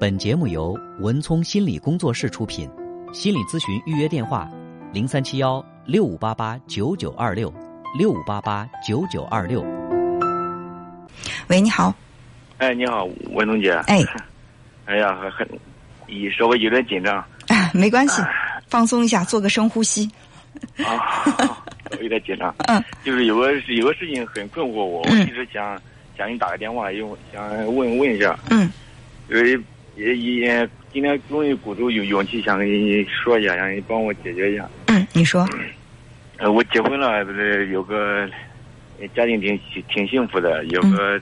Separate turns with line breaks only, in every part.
本节目由文聪心理工作室出品，心理咨询预约电话：零三七幺六五八八九九二六六五八八九九二六。
喂，你好。
哎，你好，文聪姐。
哎。
哎呀，很很，一稍微有点紧张。
哎，没关系，放松一下，做个深呼吸。
啊，我有点紧张。嗯。就是有个有个事情很困惑我，我一直想想给你打个电话，用想问问一下。
嗯。
因为。也也今天终于鼓足勇勇气想跟你说一下，让你帮我解决一下。
嗯，你说。
呃，我结婚了，有个家庭挺挺幸福的，有个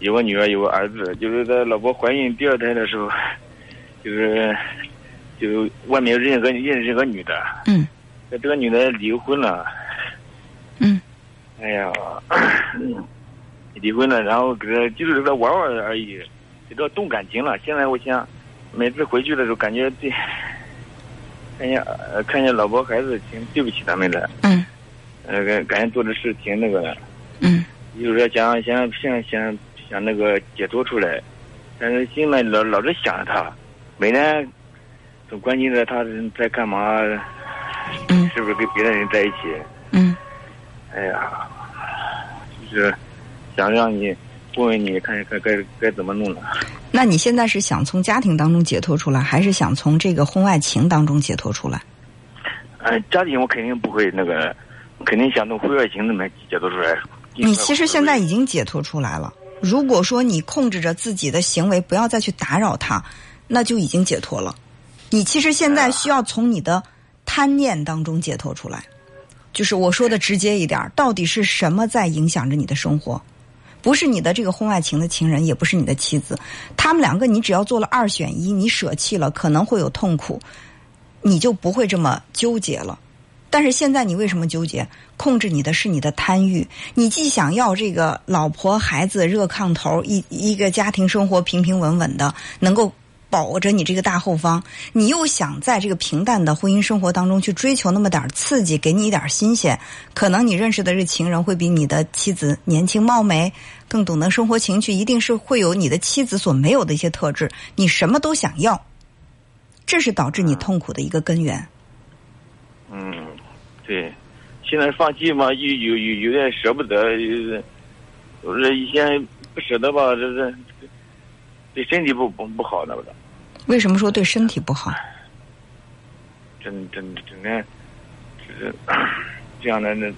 有个女儿，有个儿子。就是在老婆怀孕第二胎的时候，就是就外面认个认识个女的。
嗯。
这个女的离婚了。
嗯。
哎呀，离婚了，然后给他就是给他玩玩而已。比较动感情了。现在我想，每次回去的时候，感觉对，看见呃，看见老婆孩子，挺对不起他们的。
嗯。
呃，感感觉做的事挺那个的。
嗯。
就是说想想想想想那个解脱出来，但是心里老老是想着他，每天总关心着他在干嘛，是不是跟别的人在一起？
嗯。
哎呀，就是想让你。问问你，看该该该怎么弄了？
那你现在是想从家庭当中解脱出来，还是想从这个婚外情当中解脱出来？
呃，家庭我肯定不会那个，肯定想从婚外情里面解脱出来。
你其实现在已经解脱出来了。如果说你控制着自己的行为，不要再去打扰他，那就已经解脱了。你其实现在需要从你的贪念当中解脱出来。就是我说的直接一点，到底是什么在影响着你的生活？不是你的这个婚外情的情人，也不是你的妻子，他们两个你只要做了二选一，你舍弃了可能会有痛苦，你就不会这么纠结了。但是现在你为什么纠结？控制你的是你的贪欲，你既想要这个老婆孩子热炕头，一一个家庭生活平平稳稳的，能够。保着你这个大后方，你又想在这个平淡的婚姻生活当中去追求那么点刺激，给你一点新鲜。可能你认识的这情人会比你的妻子年轻貌美，更懂得生活情趣，一定是会有你的妻子所没有的一些特质。你什么都想要，这是导致你痛苦的一个根源。
嗯，对，现在放弃嘛，有有有有点舍不得，有是以前不舍得吧，这是。对身体不不不好，那不的。
为什么说对身体不好？
整整整天，就是这样的那，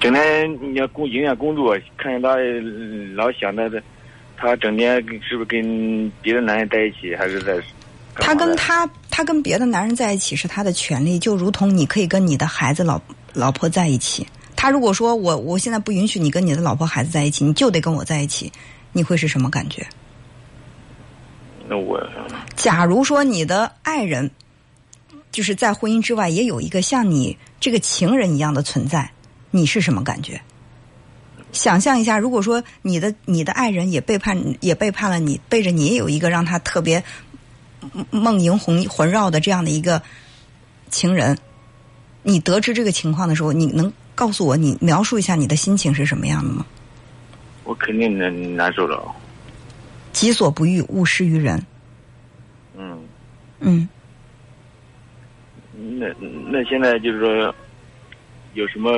整天你要工影响工作，看见他老想着他整天是不是跟别的男人在一起，还是在？
他跟他他跟别的男人在一起是他的权利，就如同你可以跟你的孩子老老婆在一起。他如果说我我现在不允许你跟你的老婆孩子在一起，你就得跟我在一起。你会是什么感觉？
那我，
假如说你的爱人，就是在婚姻之外也有一个像你这个情人一样的存在，你是什么感觉？想象一下，如果说你的你的爱人也背叛也背叛了你，背着你也有一个让他特别梦萦魂魂绕的这样的一个情人，你得知这个情况的时候，你能告诉我你描述一下你的心情是什么样的吗？
我肯定难难受了。
己所不欲，勿施于人。
嗯。
嗯。
那那现在就是说，有什么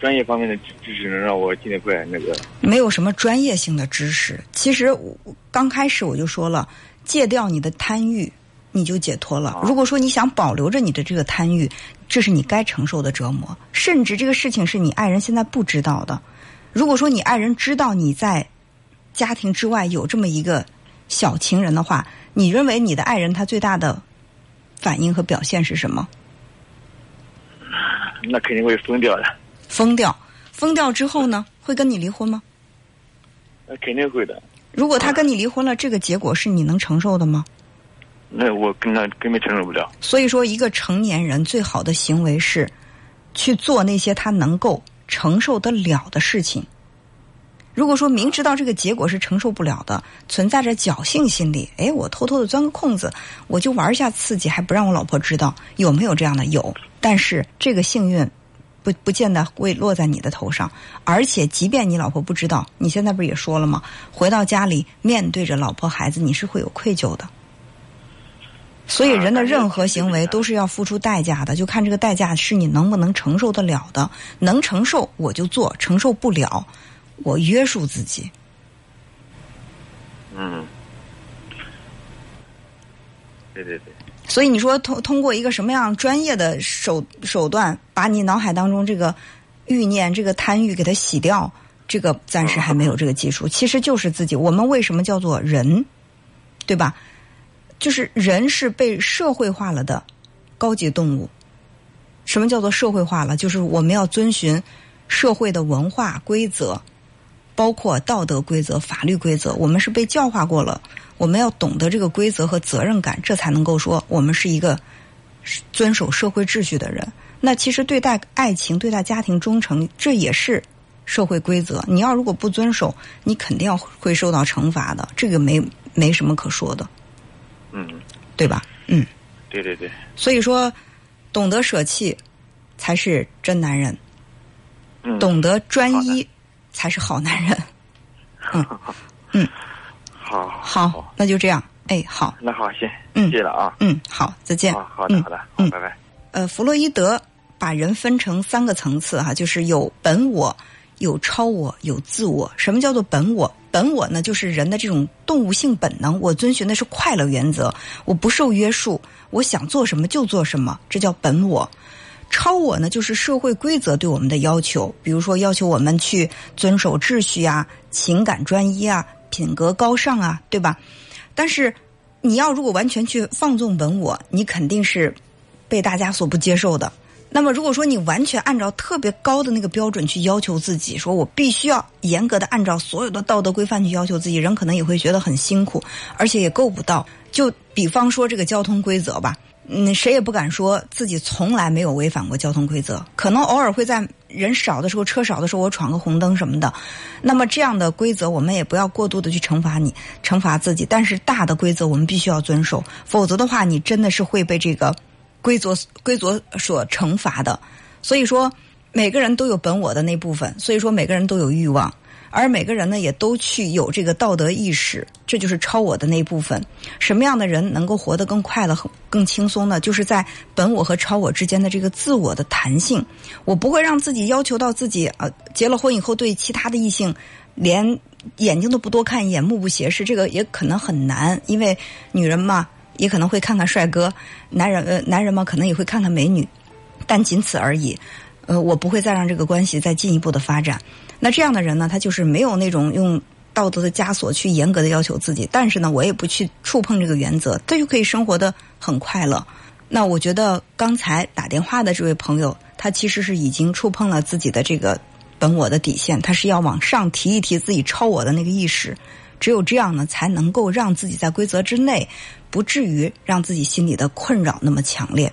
专业方面的知识能让我尽快那个？
没有什么专业性的知识。其实我刚开始我就说了，戒掉你的贪欲，你就解脱了。如果说你想保留着你的这个贪欲，这是你该承受的折磨。甚至这个事情是你爱人现在不知道的。如果说你爱人知道你在家庭之外有这么一个小情人的话，你认为你的爱人他最大的反应和表现是什么？
那肯定会疯掉的。
疯掉，疯掉之后呢？会跟你离婚吗？
那肯定会的。
如果他跟你离婚了，这个结果是你能承受的吗？
那我跟他根本承受不了。
所以说，一个成年人最好的行为是去做那些他能够。承受得了的事情，如果说明知道这个结果是承受不了的，存在着侥幸心理，哎，我偷偷的钻个空子，我就玩一下刺激，还不让我老婆知道，有没有这样的？有，但是这个幸运不不见得会落在你的头上。而且，即便你老婆不知道，你现在不是也说了吗？回到家里面对着老婆孩子，你是会有愧疚的。所以，人的任何行为都是要付出代价的，就看这个代价是你能不能承受得了的。能承受我就做，承受不了，我约束自己。
嗯，对对对。
所以你说通通过一个什么样专业的手手段，把你脑海当中这个欲念、这个贪欲给它洗掉，这个暂时还没有这个技术。其实就是自己。我们为什么叫做人，对吧？就是人是被社会化了的高级动物。什么叫做社会化了？就是我们要遵循社会的文化规则，包括道德规则、法律规则。我们是被教化过了，我们要懂得这个规则和责任感，这才能够说我们是一个遵守社会秩序的人。那其实对待爱情、对待家庭忠诚，这也是社会规则。你要如果不遵守，你肯定要会受到惩罚的。这个没没什么可说的。
嗯，
对吧？嗯，
对对对。
所以说，懂得舍弃才是真男人，
嗯，
懂得专一才是好男人。嗯 嗯，
好，
好，那就这样。哎，好，
那好，行，
嗯，
谢了啊。
嗯，好，再见。
好好的，好的，
嗯，
拜拜。
呃，弗洛伊德把人分成三个层次哈，就是有本我。有超我，有自我。什么叫做本我？本我呢，就是人的这种动物性本能。我遵循的是快乐原则，我不受约束，我想做什么就做什么，这叫本我。超我呢，就是社会规则对我们的要求，比如说要求我们去遵守秩序啊，情感专一啊，品格高尚啊，对吧？但是你要如果完全去放纵本我，你肯定是被大家所不接受的。那么，如果说你完全按照特别高的那个标准去要求自己，说我必须要严格的按照所有的道德规范去要求自己，人可能也会觉得很辛苦，而且也够不到。就比方说这个交通规则吧，嗯，谁也不敢说自己从来没有违反过交通规则，可能偶尔会在人少的时候、车少的时候，我闯个红灯什么的。那么这样的规则，我们也不要过度的去惩罚你、惩罚自己。但是大的规则我们必须要遵守，否则的话，你真的是会被这个。规则规则所惩罚的，所以说每个人都有本我的那部分，所以说每个人都有欲望，而每个人呢也都去有这个道德意识，这就是超我的那一部分。什么样的人能够活得更快乐、更轻松呢？就是在本我和超我之间的这个自我的弹性。我不会让自己要求到自己呃结了婚以后对其他的异性连眼睛都不多看一眼、目不斜视，这个也可能很难，因为女人嘛。也可能会看看帅哥，男人呃，男人嘛，可能也会看看美女，但仅此而已。呃，我不会再让这个关系再进一步的发展。那这样的人呢，他就是没有那种用道德的枷锁去严格的要求自己，但是呢，我也不去触碰这个原则，他就可以生活的很快乐。那我觉得刚才打电话的这位朋友，他其实是已经触碰了自己的这个本我的底线，他是要往上提一提自己超我的那个意识。只有这样呢，才能够让自己在规则之内，不至于让自己心里的困扰那么强烈。